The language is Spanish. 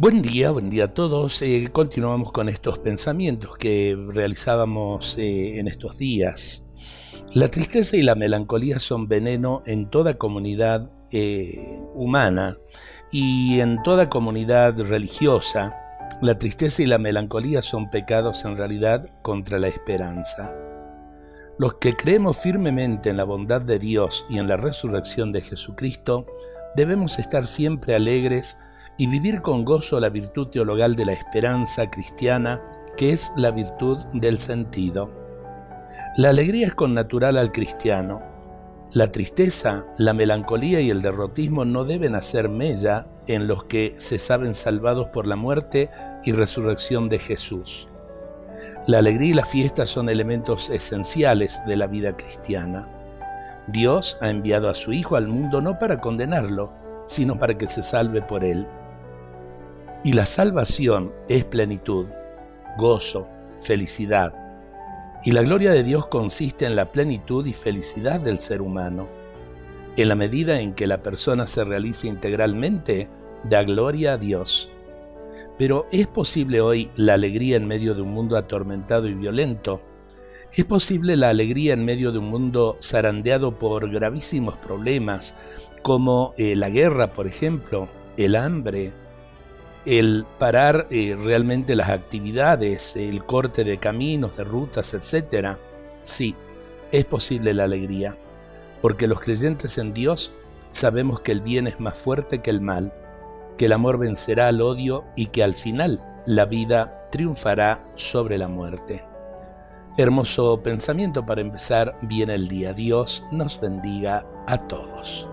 Buen día, buen día a todos. Eh, continuamos con estos pensamientos que realizábamos eh, en estos días. La tristeza y la melancolía son veneno en toda comunidad eh, humana y en toda comunidad religiosa. La tristeza y la melancolía son pecados en realidad contra la esperanza. Los que creemos firmemente en la bondad de Dios y en la resurrección de Jesucristo, debemos estar siempre alegres y vivir con gozo la virtud teologal de la esperanza cristiana, que es la virtud del sentido. La alegría es connatural al cristiano. La tristeza, la melancolía y el derrotismo no deben hacer mella en los que se saben salvados por la muerte y resurrección de Jesús. La alegría y la fiesta son elementos esenciales de la vida cristiana. Dios ha enviado a su Hijo al mundo no para condenarlo, sino para que se salve por él. Y la salvación es plenitud, gozo, felicidad. Y la gloria de Dios consiste en la plenitud y felicidad del ser humano. En la medida en que la persona se realice integralmente, da gloria a Dios. Pero ¿es posible hoy la alegría en medio de un mundo atormentado y violento? ¿Es posible la alegría en medio de un mundo zarandeado por gravísimos problemas como eh, la guerra, por ejemplo, el hambre, el parar eh, realmente las actividades, el corte de caminos, de rutas, etc. Sí, es posible la alegría, porque los creyentes en Dios sabemos que el bien es más fuerte que el mal, que el amor vencerá al odio y que al final la vida triunfará sobre la muerte. Hermoso pensamiento para empezar bien el día. Dios nos bendiga a todos.